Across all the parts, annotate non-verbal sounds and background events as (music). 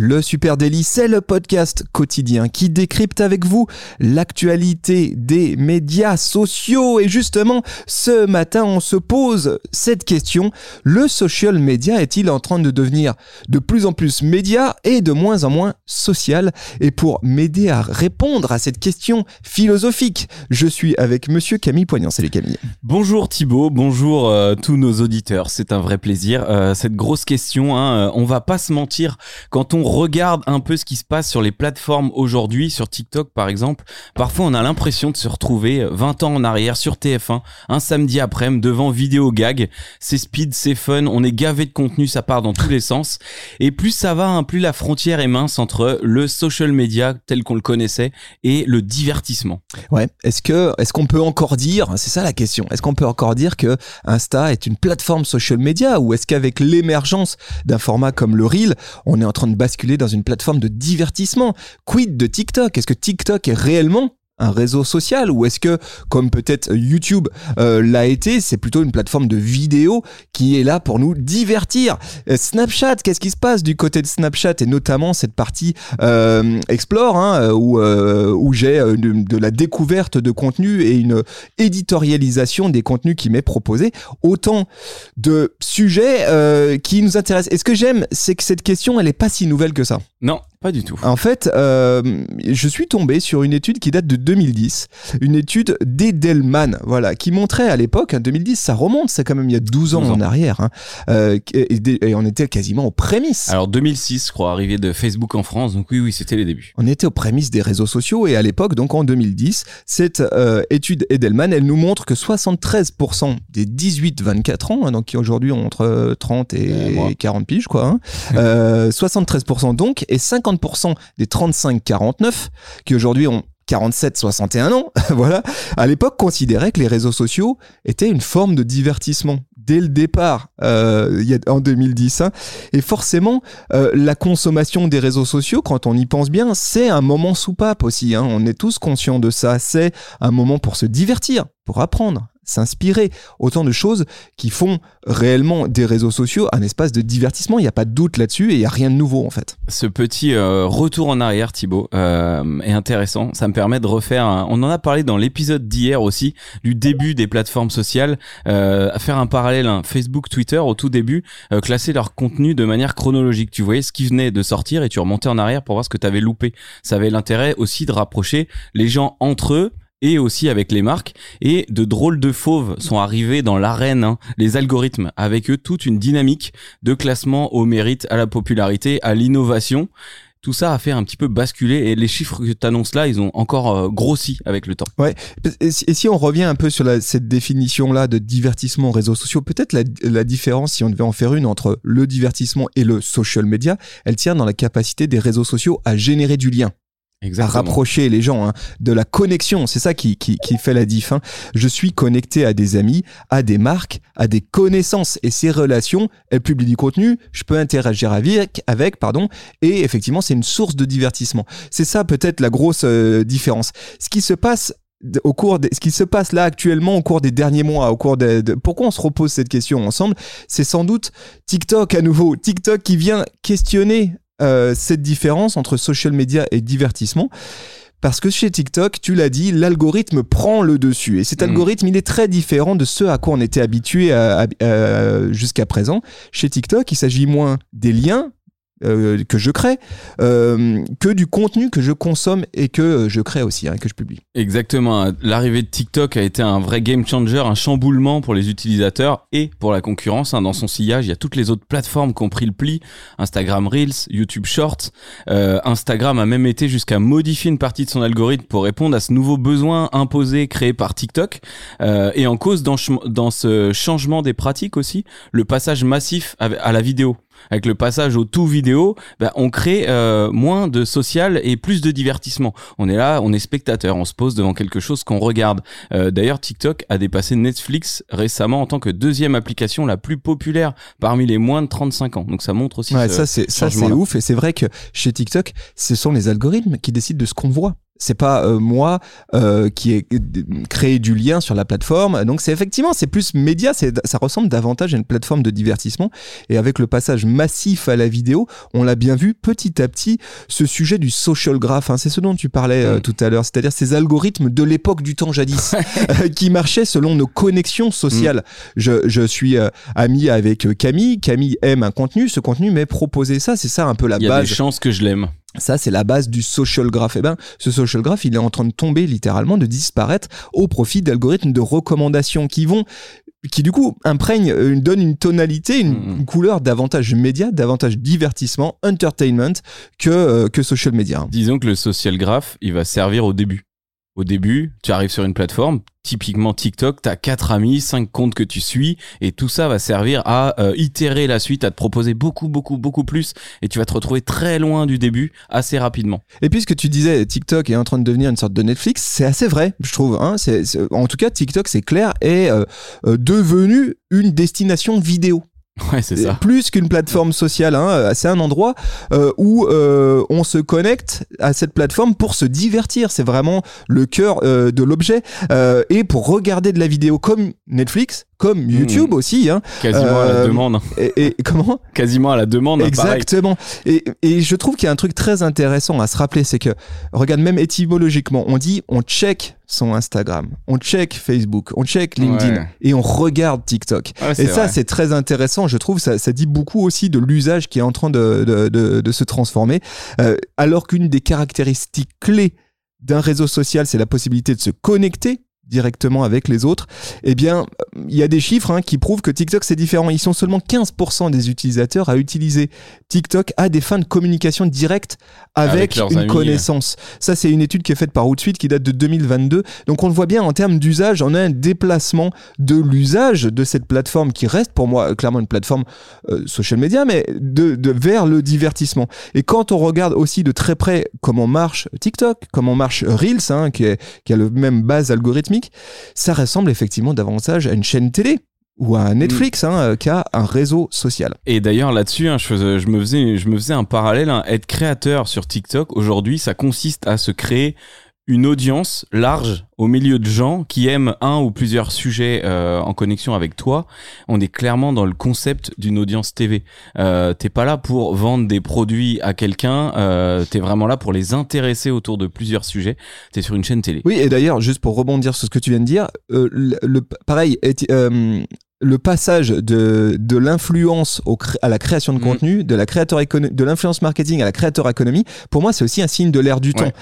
Le Super Daily, c'est le podcast quotidien qui décrypte avec vous l'actualité des médias sociaux. Et justement, ce matin, on se pose cette question. Le social media est-il en train de devenir de plus en plus média et de moins en moins social? Et pour m'aider à répondre à cette question philosophique, je suis avec monsieur Camille Poignant. Salut Camille. Bonjour Thibaut, bonjour euh, tous nos auditeurs. C'est un vrai plaisir. Euh, cette grosse question, hein, euh, on va pas se mentir, quand on regarde un peu ce qui se passe sur les plateformes aujourd'hui, sur TikTok par exemple, parfois on a l'impression de se retrouver 20 ans en arrière sur TF1, un samedi après-midi devant vidéo gag. C'est speed, c'est fun, on est gavé de contenu, ça part dans tous les sens. Et plus ça va, hein, plus la frontière est mince entre le social media tel qu'on le connaissait et le divertissement. Ouais. Est-ce que, est-ce qu'on peut encore dire, c'est ça la question, est-ce qu'on peut encore dire que Insta est une plateforme social media ou est-ce qu'avec l'émergence d'un format comme le Reel, on est en train de basculer dans une plateforme de divertissement. Quid de TikTok? Est-ce que TikTok est réellement un réseau social ou est-ce que comme peut-être YouTube euh, l'a été c'est plutôt une plateforme de vidéo qui est là pour nous divertir. Euh, Snapchat qu'est-ce qui se passe du côté de Snapchat et notamment cette partie euh, Explore hein, euh, où, euh, où j'ai de, de la découverte de contenu et une éditorialisation des contenus qui m'est proposé autant de sujets qui nous intéressent. Et ce que j'aime c'est que cette question elle est pas si nouvelle que ça Non, pas du tout. en fait, euh, je suis tombé sur une étude qui date de 2010, une étude d'Edelman, voilà, qui montrait à l'époque, en 2010, ça remonte, c'est quand même il y a 12 ans 12 ans. en arrière, hein, euh, et, et on était quasiment aux prémices. Alors 2006, je crois, arrivée de Facebook en France, donc oui, oui, c'était les débuts. On était aux prémices des réseaux sociaux et à l'époque, donc en 2010, cette euh, étude Edelman, elle nous montre que 73% des 18-24 ans, hein, donc qui aujourd'hui ont entre 30 et Ouais, moi. 40 piges, quoi, hein, euh, 73% donc, et 50% des 35-49, qui aujourd'hui ont 47-61 ans, (laughs) voilà, à l'époque considéraient que les réseaux sociaux étaient une forme de divertissement dès le départ, euh, en 2010. hein. Et forcément, euh, la consommation des réseaux sociaux, quand on y pense bien, c'est un moment soupape aussi. hein. On est tous conscients de ça. C'est un moment pour se divertir, pour apprendre, s'inspirer. Autant de choses qui font réellement des réseaux sociaux un espace de divertissement. Il n'y a pas de doute là-dessus et il n'y a rien de nouveau en fait. Ce petit euh, retour en arrière, Thibaut, euh, est intéressant. Ça me permet de refaire. un- On en a parlé dans l'épisode d'hier aussi, du début des plateformes sociales, euh, faire un parallèle, hein, Facebook, Twitter, au tout début, euh, classer leur contenu de manière chronologique. Tu voyais ce qui venait de sortir et tu remontais en arrière pour voir ce que tu avais loupé. Ça avait l'intérêt aussi de rapprocher les gens entre eux et aussi avec les marques. Et de drôles de fauves sont arrivés dans l'arène, hein, les algorithmes, avec eux toute une dynamique de classement au mérite, à la popularité, à l'innovation. Tout ça a fait un petit peu basculer et les chiffres que tu annonces là, ils ont encore euh, grossi avec le temps. Si, et si on revient un peu sur la- cette définition-là de divertissement réseaux sociaux, peut-être la, la différence, si on devait en faire une, entre le divertissement et le social media, elle tient dans la capacité des réseaux sociaux à générer du lien. À rapprocher les gens, hein, de la connexion. C'est ça qui, qui, qui fait la diff. hein. Je suis connecté à des amis, à des marques, à des connaissances. Et ces relations, elles publient du contenu, je peux interagir avec, avec pardon, et effectivement, c'est une source de divertissement. C'est ça peut-être la grosse euh, différence. Ce qui se passe au cours des- ce qui se passe là actuellement au cours des derniers mois, au cours de, de- pourquoi on se repose cette question ensemble, c'est sans doute TikTok à nouveau, TikTok qui vient questionner euh, cette différence entre social media et divertissement. Parce que chez TikTok, tu l'as dit, l'algorithme prend le dessus. Et cet Mhm. algorithme, il est très différent de ce à quoi on était habitué à- à- à- jusqu'à présent. Chez TikTok, il s'agit moins des liens euh, que je crée euh, que du contenu que je consomme et que euh, je crée aussi, hein, que je publie. Exactement. L'arrivée de TikTok a été un vrai game changer, un chamboulement pour les utilisateurs et pour la concurrence. hein. Dans son sillage, il y a toutes les autres plateformes qui ont pris le pli. Instagram Reels, YouTube Shorts. Instagram a même été jusqu'à modifier une partie de son algorithme pour répondre à ce nouveau besoin imposé créé par TikTok. Et en cause dans, ce changement des pratiques aussi, le passage massif à la vidéo. Avec le passage au tout vidéo, bah, on crée euh, moins de social et plus de divertissement. On est là, on est spectateur, on se pose devant quelque chose qu'on regarde. Euh, D'ailleurs, TikTok a dépassé Netflix récemment en tant que deuxième application la plus populaire parmi les moins de 35 ans. Donc ça montre aussi. Ouais, ce ça c'est ça c'est changement-là. ouf et c'est vrai que chez TikTok, ce sont les algorithmes qui décident de ce qu'on voit. C'est pas euh, moi euh, qui ai créé du lien sur la plateforme. Donc c'est effectivement c'est plus média, c'est ça ressemble davantage à une plateforme de divertissement. Et avec le passage massif à la vidéo, on l'a bien vu petit à petit ce sujet du social graph. hein, c'est ce dont tu parlais euh, Mm. tout à l'heure, c'est-à-dire ces algorithmes de l'époque du temps jadis (laughs) euh, qui marchaient selon nos connexions sociales. Je, je suis euh, ami avec Camille. Camille aime un contenu. Ce contenu m'est proposé ça. C'est ça un peu la Il y a base. des chances que je l'aime. Ça, c'est la base du social graph. Et ben, ce social graph, il est en train de tomber littéralement, de disparaître au profit d'algorithmes de recommandation qui vont, qui du coup imprègnent, euh, donnent une tonalité, une, Mhm. une couleur davantage média, davantage divertissement, entertainment que euh, que social media. Disons que le social graph, il va servir au début. Au début, tu arrives sur une plateforme, typiquement TikTok, tu as quatre amis, cinq comptes que tu suis, et tout ça va servir à euh, itérer la suite, à te proposer beaucoup, beaucoup, beaucoup plus, et tu vas te retrouver très loin du début assez rapidement. Et puisque tu disais TikTok est en train de devenir une sorte de Netflix, c'est assez vrai, je trouve. Hein en tout cas, TikTok, c'est clair, est euh, euh, devenu une destination vidéo. (laughs) Ouais, c'est ça. Plus qu'une plateforme sociale, hein, euh, c'est un endroit euh, où euh, on se connecte à cette plateforme pour se divertir. C'est vraiment le cœur euh, de l'objet euh, et pour regarder de la vidéo comme Netflix, comme YouTube aussi. Hein, Quasiment à la Euh, demande. et, et comment (laughs) Quasiment à la demande, hein. Exactement. Et, et je trouve qu'il y a un truc très intéressant à se rappeler, c'est que, regarde, même étymologiquement, on dit on check son Instagram, on check Facebook, on check LinkedIn Ouais. et on regarde TikTok. Ouais, Et ça, c'est très intéressant. Je trouve ça, ça dit beaucoup aussi de l'usage qui est en train de, de, de, de se transformer. Euh, alors qu'une des caractéristiques clés d'un réseau social, c'est la possibilité de se connecter directement avec les autres, eh bien, il y a des chiffres hein, qui prouvent que TikTok c'est différent. Ils sont seulement 15% des utilisateurs à utiliser TikTok à des fins de communication directe avec, une amis. connaissance. Ça, c'est une étude qui est faite par Outsuite qui date de 2022. Donc, on le voit bien en termes d'usage, on a un déplacement de l'usage de cette plateforme qui reste pour moi euh, clairement une plateforme euh, social media, mais de, de vers le divertissement. Et quand on regarde aussi de très près comment marche TikTok, comment marche Reels, hein, qui, est, qui a le même base algorithmique, ça ressemble effectivement davantage à une chaîne télé ou à un Netflix hein, euh, qu'à un réseau social. Et d'ailleurs là-dessus, hein, je, faisais- je me faisais, je me faisais un parallèle. hein. Être créateur sur TikTok aujourd'hui, ça consiste à se créer une audience large au milieu de gens qui aiment un ou plusieurs sujets euh, en connexion avec toi. On est clairement dans le concept d'une audience TV. Euh, t'es pas là pour vendre des produits à quelqu'un. Euh, t'es vraiment là pour les intéresser autour de plusieurs sujets. T'es sur une chaîne télé. Oui, et d'ailleurs, juste pour rebondir sur ce que tu viens de dire, euh, le, le- pareil, le passage de, de l'influence à la création de Mhm. contenu, de la créateur de l'influence marketing à la créateur économie, pour moi, c'est aussi un signe de l'ère du Ouais. temps.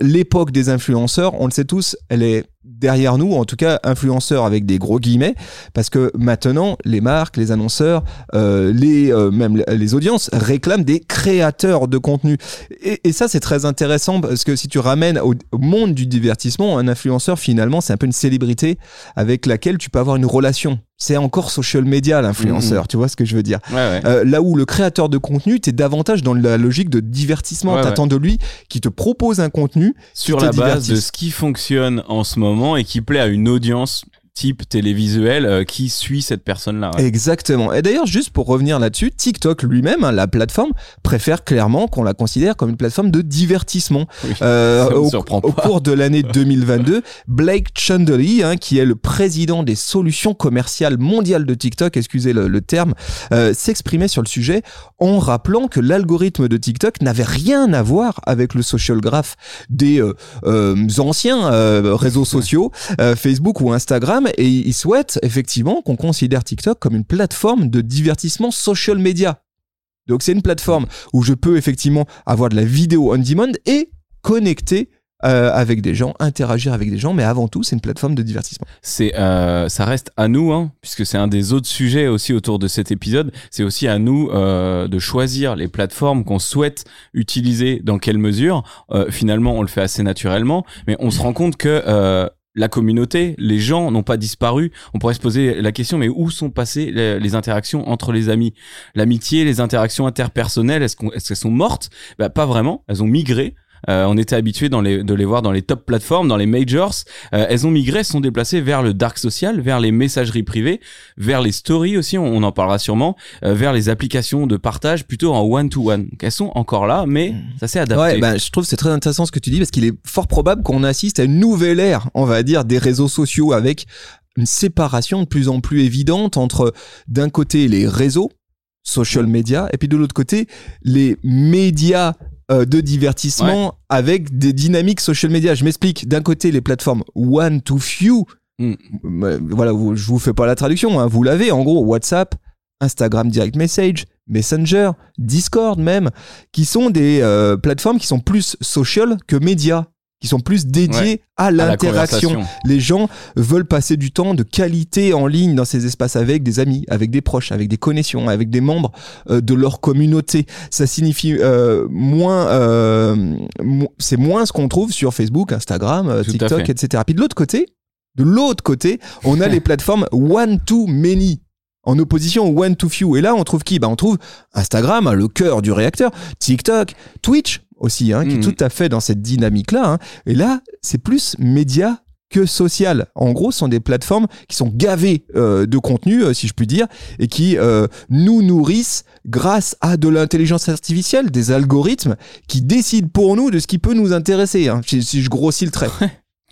L'époque des influenceurs, on le sait tous, elle est derrière nous, en tout cas influenceurs avec des gros guillemets, parce que maintenant, les marques, les annonceurs, euh, les euh, même les audiences réclament des créateurs de contenu. Et, et ça, c'est très intéressant parce que si tu ramènes au, au monde du divertissement, un influenceur finalement, c'est un peu une célébrité avec laquelle tu peux avoir une relation. C'est encore social media l'influenceur, tu vois ce que je veux dire. Ouais, ouais. Euh, là où le créateur de contenu, t'es davantage dans la logique de divertissement. Ouais, T'attends de lui qui te propose un contenu sur la base de ce qui fonctionne en ce moment et qui plaît à une audience type télévisuel euh, qui suit cette personne-là. ouais. Exactement. Et d'ailleurs, juste pour revenir là-dessus, TikTok lui-même, hein, la plateforme, préfère clairement qu'on la considère comme une plateforme de divertissement. Oui, Euh, (laughs) au, au cours de l'année (laughs) 2022, Blake Chandley, hein, qui est le président des solutions commerciales mondiales de TikTok, excusez le, le terme, euh, s'exprimait sur le sujet en rappelant que l'algorithme de TikTok n'avait rien à voir avec le social graph des euh, anciens réseaux sociaux, Facebook ou Instagram, et il souhaite effectivement qu'on considère TikTok comme une plateforme de divertissement social media. Donc c'est une plateforme où je peux effectivement avoir de la vidéo on demand et connecter euh, avec des gens, interagir avec des gens, mais avant tout c'est une plateforme de divertissement. C'est, euh, ça reste à nous, hein, puisque c'est un des autres sujets aussi autour de cet épisode. C'est aussi à nous euh, de choisir les plateformes qu'on souhaite utiliser, dans quelle mesure. Finalement, on le fait assez naturellement, mais on se rend compte que la communauté, les gens n'ont pas disparu. On pourrait se poser la question, mais où sont passées les, interactions entre les amis? L'amitié, les interactions interpersonnelles, est-ce qu'elles sont mortes? Bah, Pas vraiment, elles ont migré. Euh, on était habitué les, de les voir dans les top plateformes, dans les majors. Euh, elles ont migré, elles se sont déplacées vers le dark social, vers les messageries privées, vers les stories aussi, on, on en parlera sûrement, euh, vers les applications de partage plutôt en one-to-one. Donc, elles sont encore là, mais ça s'est adapté. Ouais, bah, je trouve c'est très intéressant ce que tu dis parce qu'il est fort probable qu'on assiste à une nouvelle ère, on va dire, des réseaux sociaux avec une séparation de plus en plus évidente entre d'un côté les réseaux, social media, et puis de l'autre côté les médias euh, de divertissement avec des dynamiques social media. Je m'explique. D'un côté les plateformes one to few, Mm. Euh, voilà, vous- je vous fais pas la traduction, hein, vous l'avez en gros WhatsApp, Instagram Direct Message, Messenger, Discord même, qui sont des euh, plateformes qui sont plus social que médias, qui sont plus dédiées Ouais. à l'interaction. Les gens veulent passer du temps de qualité en ligne dans ces espaces avec des amis, avec des proches, avec des connexions, avec des membres euh, de leur communauté. Ça signifie euh, moins, euh, mo- c'est moins ce qu'on trouve sur Facebook, Instagram, Tout TikTok, etc. Puis de l'autre côté, de l'autre côté, on a (laughs) les plateformes one to many. En opposition au one to few. Et là, on trouve qui? Bah, On trouve Instagram, le cœur du réacteur, TikTok, Twitch aussi, hein, qui est Mhm. tout à fait dans cette dynamique-là. hein. Et là, c'est plus média que social. En gros, ce sont des plateformes qui sont gavées euh, de contenu, euh, si je puis dire, et qui euh, nous nourrissent grâce à de l'intelligence artificielle, des algorithmes qui décident pour nous de ce qui peut nous intéresser. hein, si, si je grossis le trait.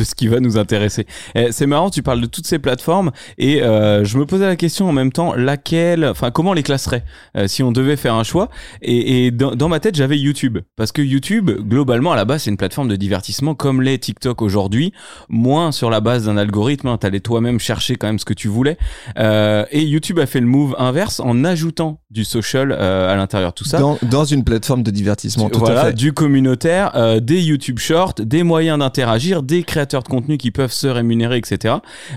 De ce qui va nous intéresser. Eh, C'est marrant, tu parles de toutes ces plateformes et euh, je me posais la question en même temps, laquelle, enfin comment on les classerait euh, si on devait faire un choix. Et, et dans, dans ma tête, j'avais YouTube parce que YouTube, globalement, à la base, c'est une plateforme de divertissement comme l'est TikTok aujourd'hui, moins sur la base d'un algorithme. Hein, T'allais toi-même chercher quand même ce que tu voulais. Euh, et YouTube a fait le move inverse en ajoutant du social euh, à l'intérieur de tout ça. Dans, dans une plateforme de divertissement, tout voilà, à fait. du communautaire, euh, des YouTube Shorts, des moyens d'interagir, des créateurs de contenu qui peuvent se rémunérer, etc.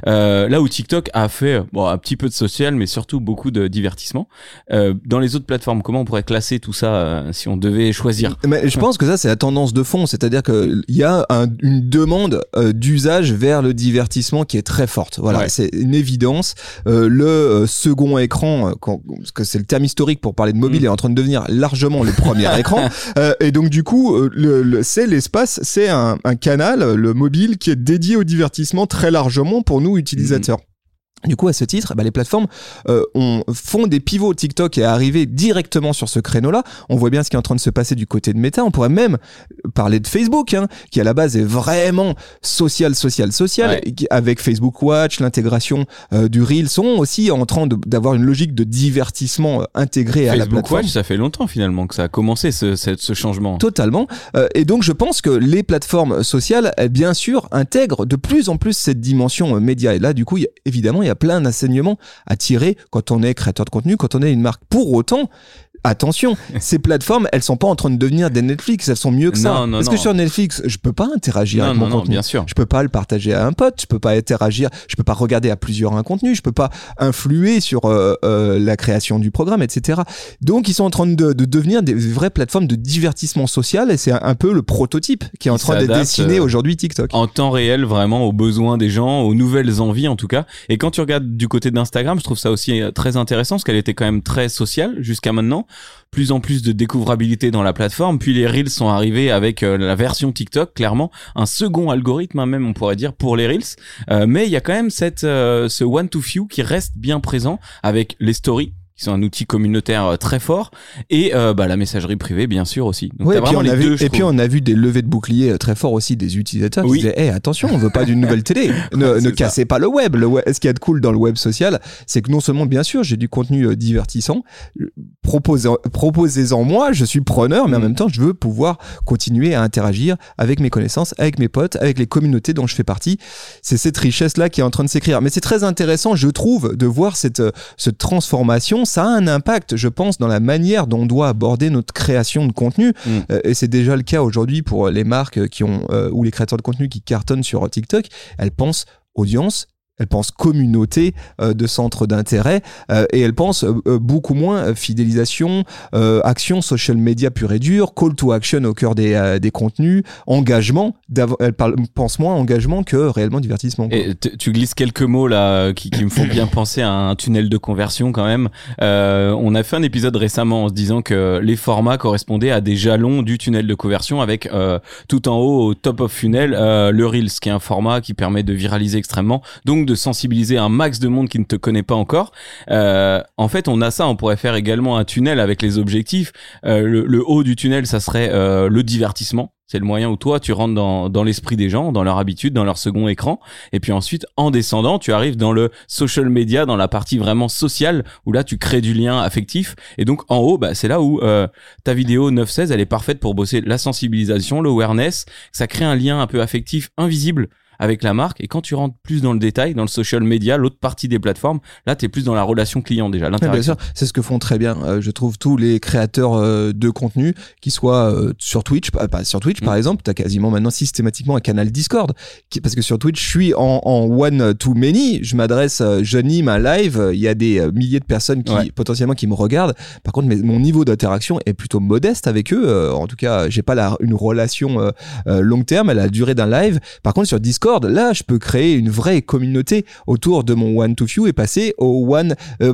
Euh, là où TikTok a fait bon, un petit peu de social, mais surtout beaucoup de divertissement. Euh, dans les autres plateformes, comment on pourrait classer tout ça euh, si on devait choisir? Mais je pense que ça, c'est la tendance de fond. C'est-à-dire qu'il y a un- une demande d'usage vers le divertissement qui est très forte. Voilà, Ouais. c'est une évidence. Le second écran, quand- parce que c'est le terme historique pour parler de mobile, Mm. est en train de devenir largement le premier (laughs) écran. Et donc, du coup, le, le- c'est l'espace, c'est un, un canal, le mobile, qui est dédié au divertissement très largement pour nous utilisateurs. Du coup, à ce titre, bah, les plateformes euh, on, font des pivots. TikTok est arrivé directement sur ce créneau-là. On voit bien ce qui est en train de se passer du côté de Meta. On pourrait même parler de Facebook, hein, qui à la base est vraiment social, social, social, Ouais. et qui- avec Facebook Watch, l'intégration euh, du Reel, sont aussi en train d'avoir une logique de divertissement euh, intégrée à la Facebook plateforme. Watch, ça fait longtemps finalement que ça a commencé ce, ce, ce changement. Totalement. Euh, et donc, je pense que les plateformes sociales, elles, bien sûr, intègrent de plus en plus cette dimension euh, média. Et là, du coup, il y a- évidemment, il y a plein d'enseignements à tirer quand on est créateur de contenu, quand on est une marque. Pour autant, attention, (laughs) ces plateformes, elles sont pas en train de devenir des Netflix. Elles sont mieux que ça. Non, non, Parce non. que sur Netflix, je peux pas interagir non, avec non, mon non, contenu. bien sûr. Je peux pas le partager à un pote, je peux pas interagir, je peux pas regarder à plusieurs un contenu, je peux pas influer sur euh, euh, la création du programme, etc. Donc ils sont en train de, de devenir des vraies plateformes de divertissement social et c'est un, un peu le prototype qui est en train d'être dessiné euh, aujourd'hui TikTok. en temps réel vraiment aux besoins des gens, aux nouvelles envies en tout cas. Et quand tu regardes du côté d'Instagram, je trouve ça aussi euh, très intéressant parce qu'elle était quand même très sociale jusqu'à maintenant. Plus en plus de découvrabilité dans la plateforme. Puis les Reels sont arrivés avec euh, la version TikTok, clairement un second algorithme hein, même on pourrait dire pour les Reels. Euh, mais il y a quand même cette euh, ce one to few qui reste bien présent avec les stories qui sont un outil communautaire euh, très fort et euh, bah, la messagerie privée bien sûr aussi. Donc Ouais, t'as et puis, on a vu, deux. je et puis trouve. on a vu des levées de boucliers euh, très forts aussi des utilisateurs Oui. qui disaient hey, attention, on veut pas d'une nouvelle télé. (laughs) Ne, ça. cassez pas le web. Le web. Ce qu'il y a de cool dans le web social, c'est que non seulement, bien sûr, j'ai du contenu euh, divertissant, proposez- proposez-en moi, je suis preneur, mais en Mm. même temps, je veux pouvoir continuer à interagir avec mes connaissances, avec mes potes, avec les communautés dont je fais partie. C'est cette richesse-là qui est en train de s'écrire. Mais c'est très intéressant, je trouve, de voir cette, cette transformation. Ça a un impact, je pense, dans la manière dont on doit aborder notre création de contenu. Mm. Euh, et c'est déjà le cas aujourd'hui pour les marques qui ont, euh, ou les créateurs de contenu qui cartonnent sur TikTok. Elles pensent audience elle pense communauté euh, de centres d'intérêt euh, et elle pense euh, euh, beaucoup moins euh, fidélisation, euh, action social media pure et dure, call to action au cœur des, des contenus, engagement. Elle parle, pense moins engagement que réellement divertissement. Et tu glisses quelques mots là qui, qui me font bien penser à un tunnel de conversion quand même. On a fait un épisode récemment en se disant que les formats correspondaient à des jalons du tunnel de conversion avec tout en haut au top of funnel le Reels qui est un format qui permet de viraliser extrêmement donc de sensibiliser un max de monde qui ne te connaît pas encore. Euh, en fait on a ça, on pourrait faire également un tunnel avec les objectifs. Euh, le, le haut du tunnel ça serait euh, le divertissement. C'est le moyen où toi tu rentres dans, dans l'esprit des gens, dans leur habitude, dans leur second écran. Et puis ensuite, en descendant, tu arrives dans le social media, dans la partie vraiment sociale, où là tu crées du lien affectif. Et donc en haut, bah, c'est là où euh, ta vidéo 9-16, elle est parfaite pour bosser la sensibilisation, l'awareness. Ça crée un lien un peu affectif invisible avec la marque. Et quand tu rentres plus dans le détail, dans le social media, l'autre partie des plateformes, là tu es plus dans la relation client déjà, Ouais, bien sûr, c'est ce que font très bien, euh, je trouve, tous les créateurs euh, de contenu, qui soient euh, sur Twitch, pas, pas sur Twitch par Mm. exemple, tu as quasiment maintenant systématiquement un canal Discord, qui, parce que sur Twitch, je suis en, en one to many, je m'adresse, j'anime un live, il y a des milliers de personnes qui Ouais. potentiellement qui me regardent. Par contre, mais, mon niveau d'interaction est plutôt modeste avec eux. en tout cas, j'ai pas la, une relation long terme à la durée d'un live. Par contre, sur Discord, là, je peux créer une vraie communauté autour de mon one to few et passer au one, euh,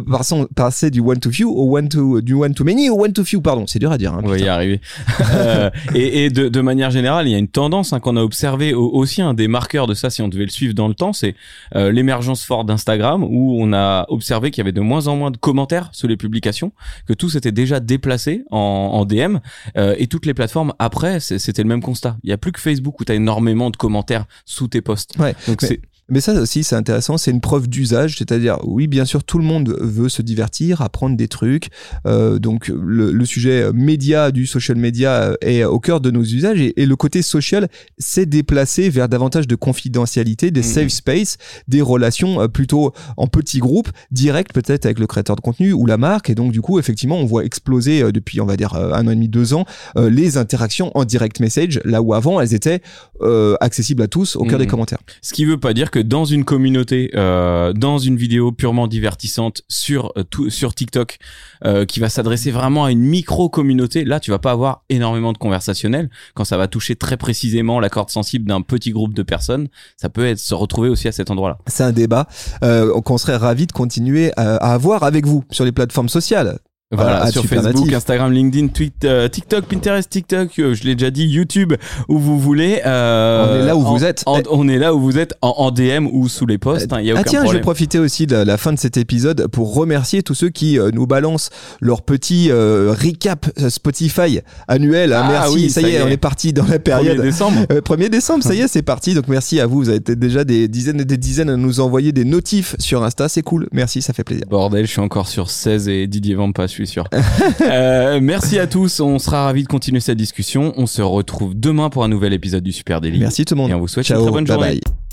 passer du one to few au one to du one to many au one to few. Pardon, c'est dur à dire. Hein, On va y arriver. (laughs) Euh, et et de, de manière générale, il y a une tendance hein, qu'on a observé au- aussi un des marqueurs de ça, si on devait le suivre dans le temps, c'est euh, l'émergence forte d'Instagram, où on a observé qu'il y avait de moins en moins de commentaires sous les publications, que tout s'était déjà déplacé en, en DM, euh, et toutes les plateformes après, c'était le même constat. Il y a plus que Facebook où tu as énormément de commentaires sous tes posts. Ouais, Donc mais- c'est Mais ça aussi, c'est intéressant. C'est une preuve d'usage, c'est-à-dire, oui, bien sûr, tout le monde veut se divertir, apprendre des trucs. Euh, donc, le, le sujet média du social media euh, est au cœur de nos usages et, et le côté social s'est déplacé vers davantage de confidentialité, des Mhm. safe space, des relations euh, plutôt en petits groupes, directs peut-être avec le créateur de contenu ou la marque. Et donc, du coup, effectivement, on voit exploser euh, depuis, on va dire, un an et demi, deux ans, euh, les interactions en direct message, là où avant, elles étaient euh, accessibles à tous au cœur des commentaires. Ce qui veut pas dire que dans une communauté, euh, dans une vidéo purement divertissante sur euh, sur TikTok, euh, qui va s'adresser vraiment à une micro communauté, là tu vas pas avoir énormément de conversationnel. Quand ça va toucher très précisément la corde sensible d'un petit groupe de personnes, ça peut être se retrouver aussi à cet endroit-là. C'est un débat euh, qu'on serait ravi de continuer à avoir avec vous sur les plateformes sociales. Voilà, sur Facebook, Natif. Instagram, LinkedIn, Twitter, euh, TikTok, Pinterest, TikTok, euh, je l'ai déjà dit, YouTube, où vous voulez. euh, On est là où en- vous êtes. en- on est là où vous êtes en, en DM ou sous les posts. Y a ah tiens, je vais profiter aussi de la fin de cet épisode pour remercier tous ceux qui euh, nous balancent leur petit euh, recap euh, Spotify annuel. hein. Ah merci, oui, ça, y est, on est parti dans la 1er période. décembre. Euh, 1er décembre, ça y est, c'est parti. Donc merci à vous. Vous avez été déjà des dizaines et des dizaines à nous envoyer des notifs sur Insta. C'est cool. Merci, ça fait plaisir. Bordel, je suis encore sur 16 et Didier Vampa, suis sûr. (laughs) Euh, merci à tous, on sera ravis de continuer cette discussion. On se retrouve demain pour un nouvel épisode du Super Daily. Merci tout le monde. Et on vous souhaite Ciao, une très bonne bye journée. bye.